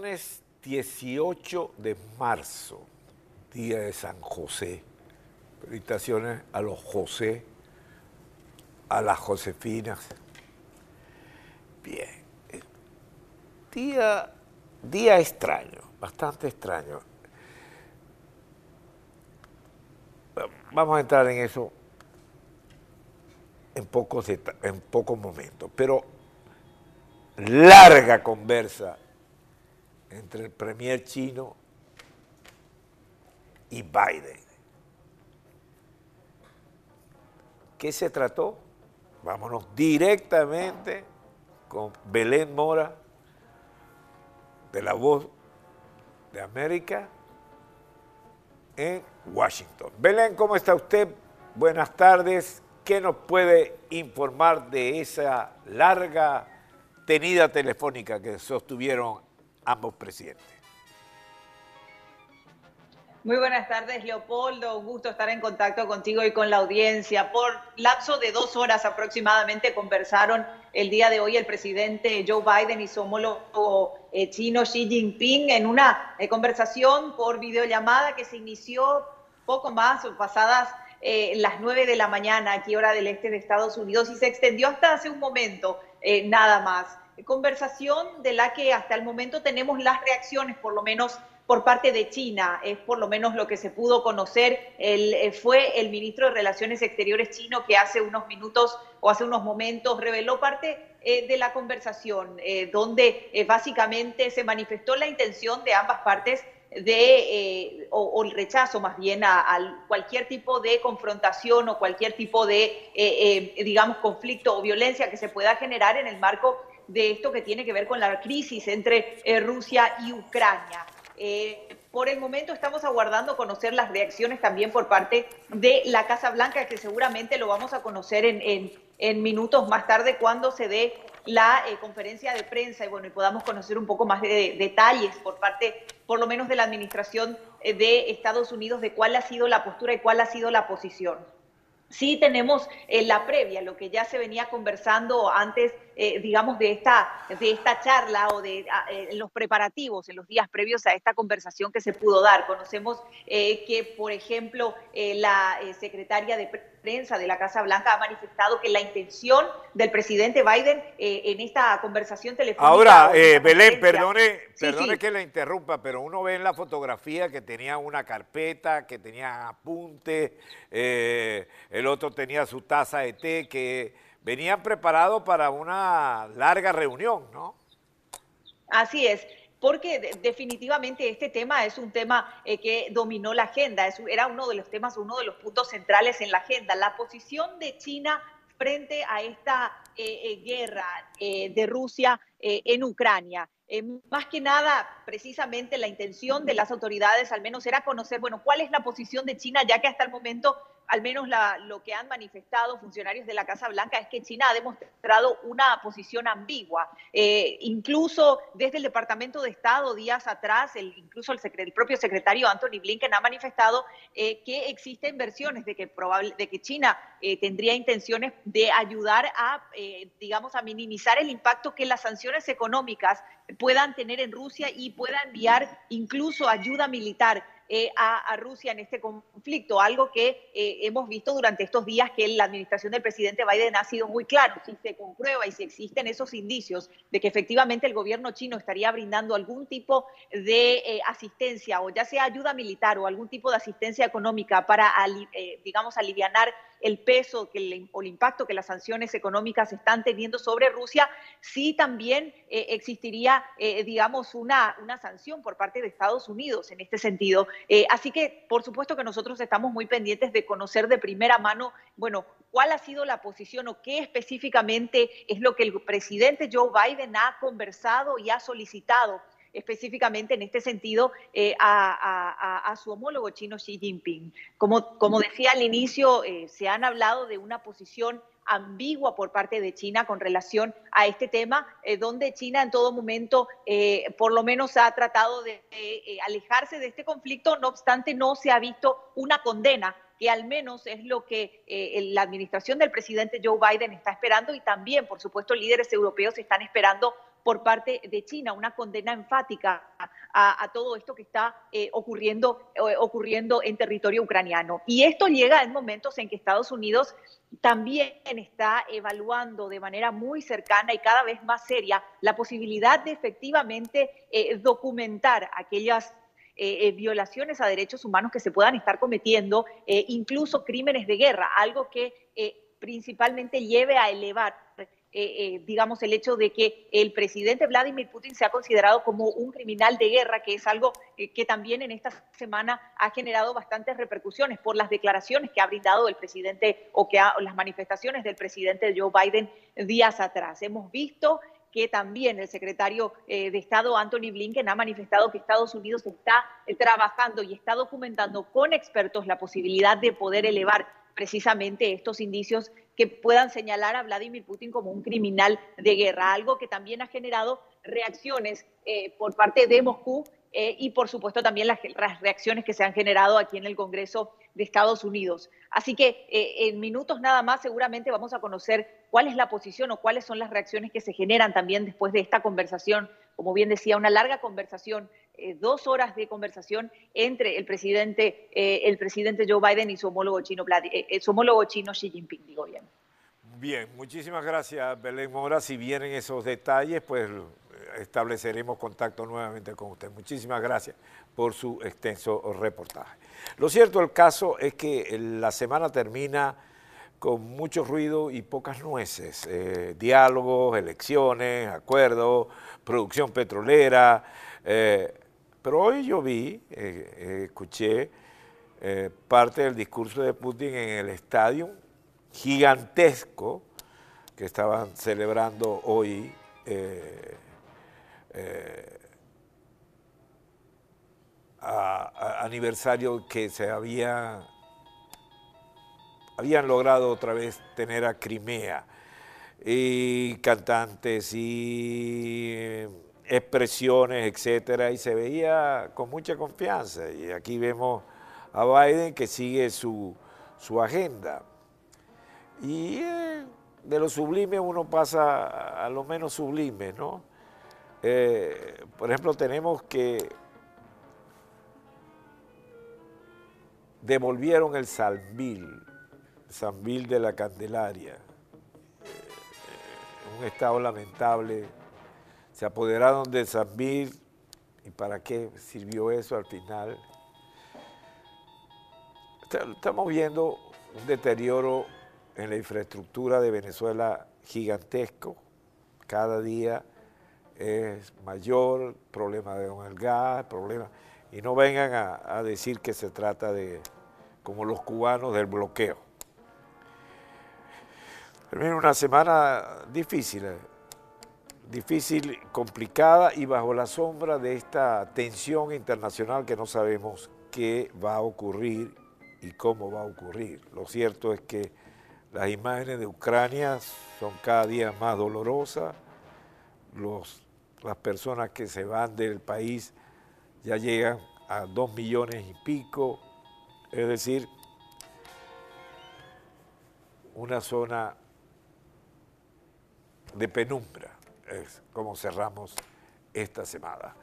viernes 18 de marzo, día de San José. Felicitaciones a los José, a las Josefinas. Bien. Día, día extraño, bastante extraño. Vamos a entrar en eso en pocos, en pocos momentos, pero larga conversa entre el premier chino y Biden. ¿Qué se trató? Vámonos directamente con Belén Mora, de la voz de América, en Washington. Belén, ¿cómo está usted? Buenas tardes. ¿Qué nos puede informar de esa larga tenida telefónica que sostuvieron ambos presidentes? Muy buenas tardes, Leopoldo. Un gusto estar en contacto contigo y con la audiencia. Por lapso de dos horas aproximadamente conversaron el día de hoy el presidente Joe Biden y su homólogo eh, chino Xi Jinping en una eh, conversación por videollamada que se inició poco más pasadas eh, las nueve de la mañana aquí hora del este de Estados Unidos y se extendió hasta hace un momento nada más. Conversación de la que hasta el momento tenemos las reacciones, por lo menos por parte de China, es por lo menos lo que se pudo conocer. Eh, fue el ministro de Relaciones Exteriores chino que hace unos minutos o hace unos momentos reveló parte eh, de la conversación, eh, donde básicamente se manifestó la intención de ambas partes de, o, el rechazo más bien a, cualquier tipo de confrontación o cualquier tipo de, digamos, conflicto o violencia que se pueda generar en el marco de esto que tiene que ver con la crisis entre Rusia y Ucrania. Eh, por el momento estamos aguardando conocer las reacciones también por parte de la Casa Blanca, que seguramente lo vamos a conocer en, minutos más tarde cuando se dé la eh, conferencia de prensa y bueno, y podamos conocer un poco más de, detalles por parte, por lo menos de la administración eh, de Estados Unidos, de cuál ha sido la postura y cuál ha sido la posición. Sí tenemos en la previa, lo que ya se venía conversando antes, eh, digamos, de esta, de esta charla o de eh, los preparativos en los días previos a esta conversación que se pudo dar. Conocemos eh, que, por ejemplo, la secretaria de prensa de la Casa Blanca ha manifestado que la intención del presidente Biden en esta conversación telefónica... Ahora, Belén, perdone, perdone que la interrumpa, pero uno ve en la fotografía que tenía una carpeta, que tenía apuntes, el otro tenía su taza de té, que venían preparados para una larga reunión, ¿no? Así es porque definitivamente este tema es un tema eh, que dominó la agenda, era uno de los temas, uno de los puntos centrales en la agenda, la posición de China frente a esta eh, eh, guerra de Rusia en Ucrania. más que nada, precisamente la intención de las autoridades al menos era conocer, bueno, cuál es la posición de China, ya que hasta el momento al menos lo que han manifestado funcionarios de la Casa Blanca es que China ha demostrado una posición ambigua. Eh, incluso desde el Departamento de Estado días atrás, el, incluso el, el propio secretario Anthony Blinken ha manifestado eh, que existen versiones de que, probable, de que China eh, tendría intenciones de ayudar a, digamos, a minimizar el impacto que las sanciones económicas puedan tener en Rusia y pueda enviar incluso ayuda militar eh, a, Rusia en este conflicto, algo que eh, hemos visto durante estos días que la administración del presidente Biden ha sido muy claro, si se comprueba y si existen esos indicios de que efectivamente el gobierno chino estaría brindando algún tipo de eh, asistencia o ya sea ayuda militar o algún tipo de asistencia económica para, digamos, alivianar el peso que o el impacto que las sanciones económicas están teniendo sobre Rusia, sí también eh, existiría, eh, digamos, una, una sanción por parte de Estados Unidos en este sentido. Eh, así que, por supuesto que nosotros estamos muy pendientes de conocer de primera mano, bueno, cuál ha sido la posición o qué específicamente es lo que el presidente Joe Biden ha conversado y ha solicitado específicamente en este sentido eh, a, su homólogo chino Xi Jinping. Como, como decía al inicio, eh, se han hablado de una posición ambigua por parte de China con relación a este tema, eh, donde China en todo momento por lo menos ha tratado de alejarse de este conflicto, no obstante no se ha visto una condena que al menos es lo que la administración del presidente Joe Biden está esperando y también, por supuesto, líderes europeos están esperando por parte de China, una condena enfática a, todo esto que está eh, ocurriendo, eh, ocurriendo en territorio ucraniano. Y esto llega en momentos en que Estados Unidos también está evaluando de manera muy cercana y cada vez más seria la posibilidad de efectivamente eh, documentar aquellas violaciones a derechos humanos que se puedan estar cometiendo, incluso crímenes de guerra, algo que principalmente lleve a elevar eh, eh, digamos, el hecho de que el presidente Vladimir Putin se ha considerado como un criminal de guerra, que es algo eh, que también en esta semana ha generado bastantes repercusiones por las declaraciones que ha brindado el presidente o que las manifestaciones del presidente Joe Biden días atrás. Hemos visto que también el secretario de Estado Anthony Blinken ha manifestado que Estados Unidos está trabajando y está documentando con expertos la posibilidad de poder elevar precisamente estos indicios que puedan señalar a Vladimir Putin como un criminal de guerra, algo que también ha generado reacciones eh, por parte de Moscú eh, y por supuesto también las, reacciones que se han generado aquí en el Congreso de Estados Unidos. Así que eh, en minutos nada más seguramente vamos a conocer cuál es la posición o cuáles son las reacciones que se generan también después de esta conversación, como bien decía, una larga conversación eh, dos horas de conversación entre el presidente, eh, el presidente Joe Biden y su homólogo chino, eh, su homólogo chino Xi Jinping, digo bien. Bien, muchísimas gracias, Belén Mora. Si vienen esos detalles, pues estableceremos contacto nuevamente con usted. Muchísimas gracias por su extenso reportaje. Lo cierto del caso es que la semana termina con mucho ruido y pocas nueces. diálogos, elecciones, acuerdos, producción petrolera, pero hoy yo vi, eh, eh, escuché eh, parte del discurso de Putin en el estadio gigantesco que estaban celebrando hoy aniversario que se había habían logrado otra vez tener a Crimea. Y cantantes y expresiones, etcétera, y se veía con mucha confianza. Y aquí vemos a Biden que sigue su, agenda. Y eh, de lo sublime uno pasa a lo menos sublime, ¿no? Eh, por ejemplo, tenemos que devolvieron el Sanvil, Sanvil de la Candelaria, eh, un estado lamentable se apoderaron de Zambir y para qué sirvió eso al final. Estamos viendo un deterioro en la infraestructura de Venezuela gigantesco. Cada día es mayor, problema de el gas, problema. Y no vengan a, a decir que se trata de, como los cubanos, del bloqueo. Termina una semana difícil difícil, complicada y bajo la sombra de esta tensión internacional que no sabemos qué va a ocurrir y cómo va a ocurrir. Lo cierto es que las imágenes de Ucrania son cada día más dolorosas, las personas que se van del país ya llegan a dos millones y pico, es decir, una zona de penumbra es como cerramos esta semana.